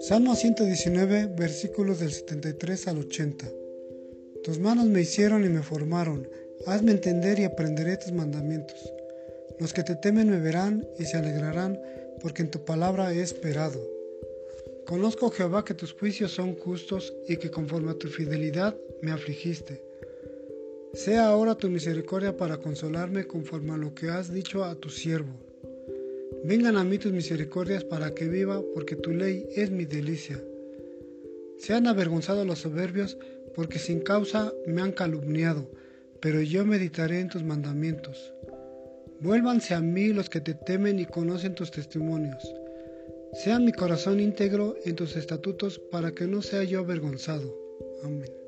Salmo 119, versículos del 73 al 80. Tus manos me hicieron y me formaron. Hazme entender y aprenderé tus mandamientos. Los que te temen me verán y se alegrarán, porque en tu palabra he esperado. Conozco, Jehová, que tus juicios son justos y que conforme a tu fidelidad me afligiste. Sea ahora tu misericordia para consolarme conforme a lo que has dicho a tu siervo. Vengan a mí tus misericordias para que viva, porque tu ley es mi delicia. Sean avergonzados los soberbios, porque sin causa me han calumniado, pero yo meditaré en tus mandamientos. Vuélvanse a mí los que te temen y conocen tus testimonios. Sea mi corazón íntegro en tus estatutos para que no sea yo avergonzado. Amén.